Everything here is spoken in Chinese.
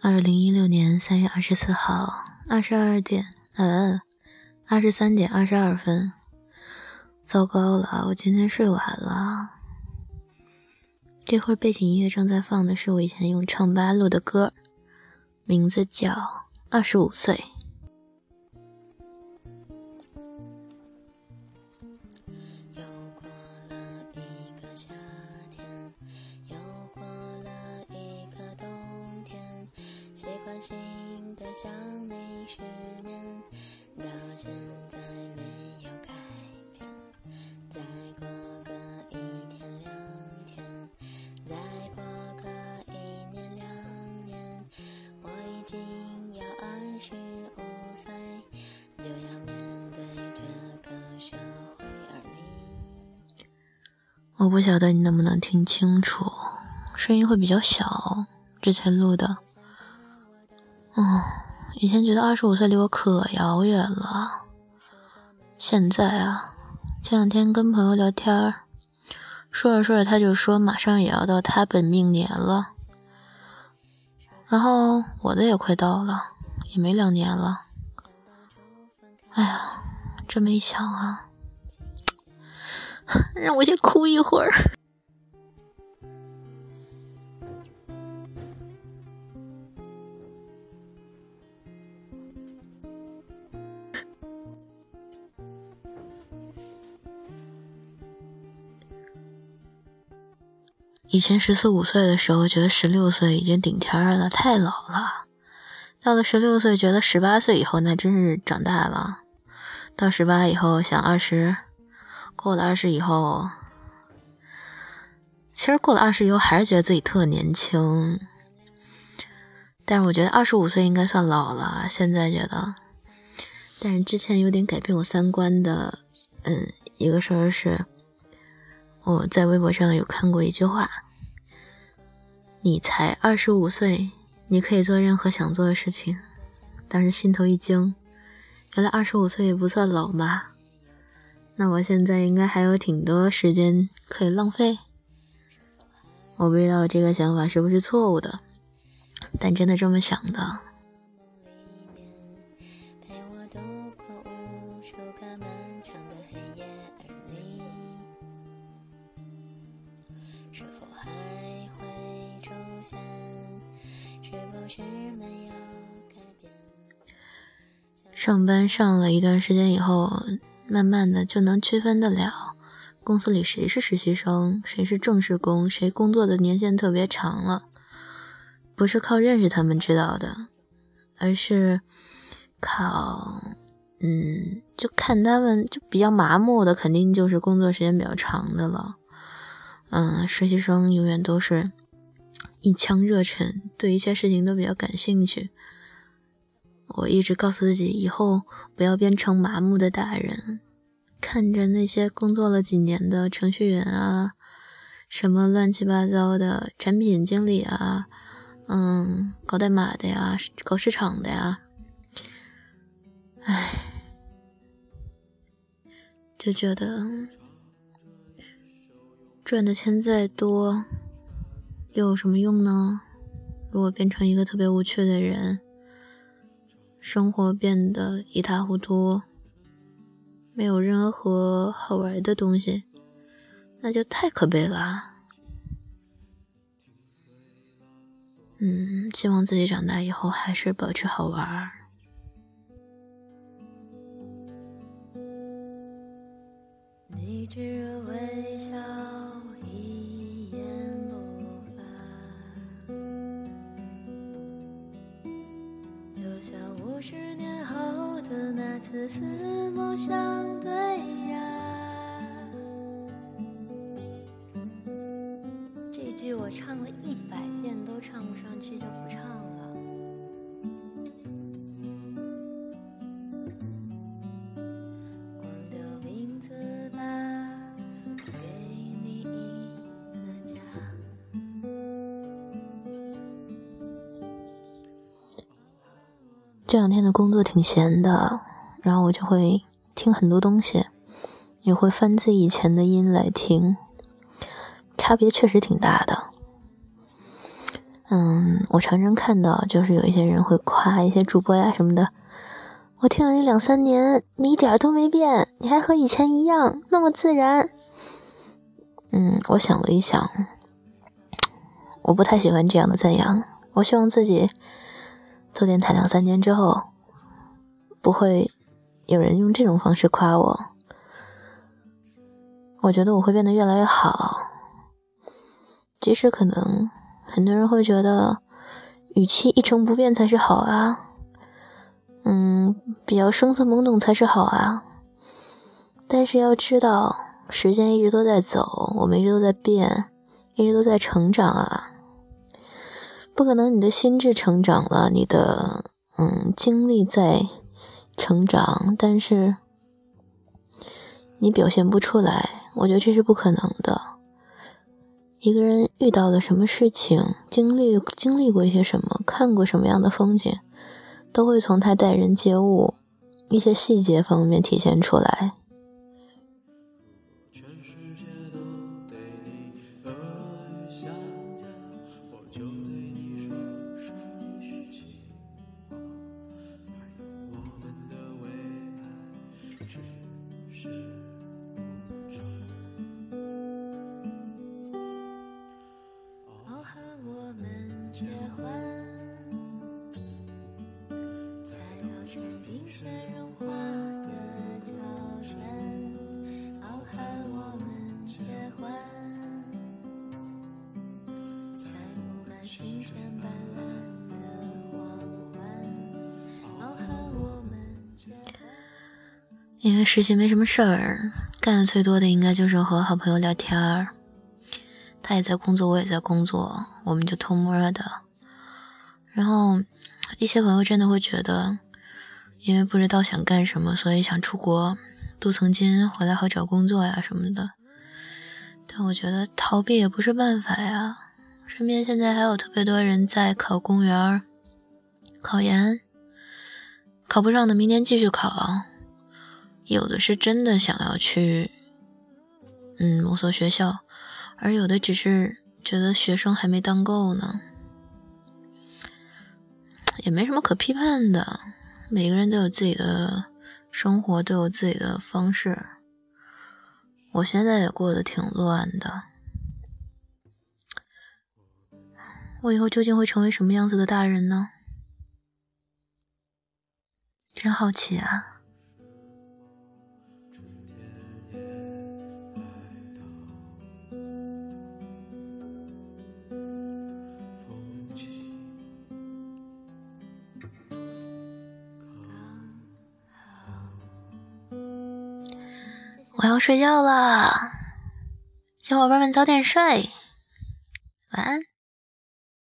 二零一六年三月二十四号二十二点，呃，二十三点二十二分。糟糕了，我今天睡晚了。这会儿背景音乐正在放的是我以前用唱吧录的歌，名字叫《二十五岁》。心的想你失眠到现在没有改变再过个一天两天再过个一年两年我已经要二十五岁就要面对这个社会而你我不晓得你能不能听清楚声音会比较小之前录的。嗯，以前觉得二十五岁离我可遥远了，现在啊，前两天跟朋友聊天，说着说着他就说马上也要到他本命年了，然后我的也快到了，也没两年了。哎呀，这么一想啊。让我先哭一会儿。以前十四五岁的时候，觉得十六岁已经顶天了，太老了。到了十六岁，觉得十八岁以后那真是长大了。到十八以后，想二十。过了二十以后，其实过了二十以后还是觉得自己特年轻，但是我觉得二十五岁应该算老了。现在觉得，但是之前有点改变我三观的，嗯，一个事儿是，我在微博上有看过一句话：“你才二十五岁，你可以做任何想做的事情。”当时心头一惊，原来二十五岁也不算老嘛。那我现在应该还有挺多时间可以浪费，我不知道这个想法是不是错误的，但真的这么想的。上班上了一段时间以后。慢慢的就能区分得了，公司里谁是实习生，谁是正式工，谁工作的年限特别长了，不是靠认识他们知道的，而是靠，嗯，就看他们就比较麻木的，肯定就是工作时间比较长的了。嗯，实习生永远都是一腔热忱，对一切事情都比较感兴趣。我一直告诉自己，以后不要变成麻木的大人，看着那些工作了几年的程序员啊，什么乱七八糟的产品经理啊，嗯，搞代码的呀，搞市场的呀，唉，就觉得赚的钱再多，又有什么用呢？如果变成一个特别无趣的人。生活变得一塌糊涂，没有任何好玩的东西，那就太可悲了。嗯，希望自己长大以后还是保持好玩。你只微笑。像五十年后的那次四目相对呀，这两天的工作挺闲的，然后我就会听很多东西，也会翻自己以前的音来听，差别确实挺大的。嗯，我常常看到，就是有一些人会夸一些主播呀什么的。我听了你两三年，你一点都没变，你还和以前一样那么自然。嗯，我想了一想，我不太喜欢这样的赞扬。我希望自己做电台两三年之后，不会有人用这种方式夸我。我觉得我会变得越来越好，即使可能。很多人会觉得语气一成不变才是好啊，嗯，比较生涩懵懂才是好啊。但是要知道，时间一直都在走，我们一直都在变，一直都在成长啊。不可能你的心智成长了，你的嗯经历在成长，但是你表现不出来，我觉得这是不可能的。一个人遇到了什么事情，经历经历过一些什么，看过什么样的风景，都会从他待人接物一些细节方面体现出来。全世界都对你因为实习没什么事儿，干的最多的应该就是和好朋友聊天儿。他也在工作，我也在工作，我们就偷摸的。然后一些朋友真的会觉得，因为不知道想干什么，所以想出国镀层金，回来好找工作呀什么的。但我觉得逃避也不是办法呀。身边现在还有特别多人在考公务员、考研，考不上的明年继续考。有的是真的想要去，嗯，某所学校，而有的只是觉得学生还没当够呢，也没什么可批判的。每个人都有自己的生活，都有自己的方式。我现在也过得挺乱的，我以后究竟会成为什么样子的大人呢？真好奇啊！我要睡觉了，小伙伴们早点睡，晚安。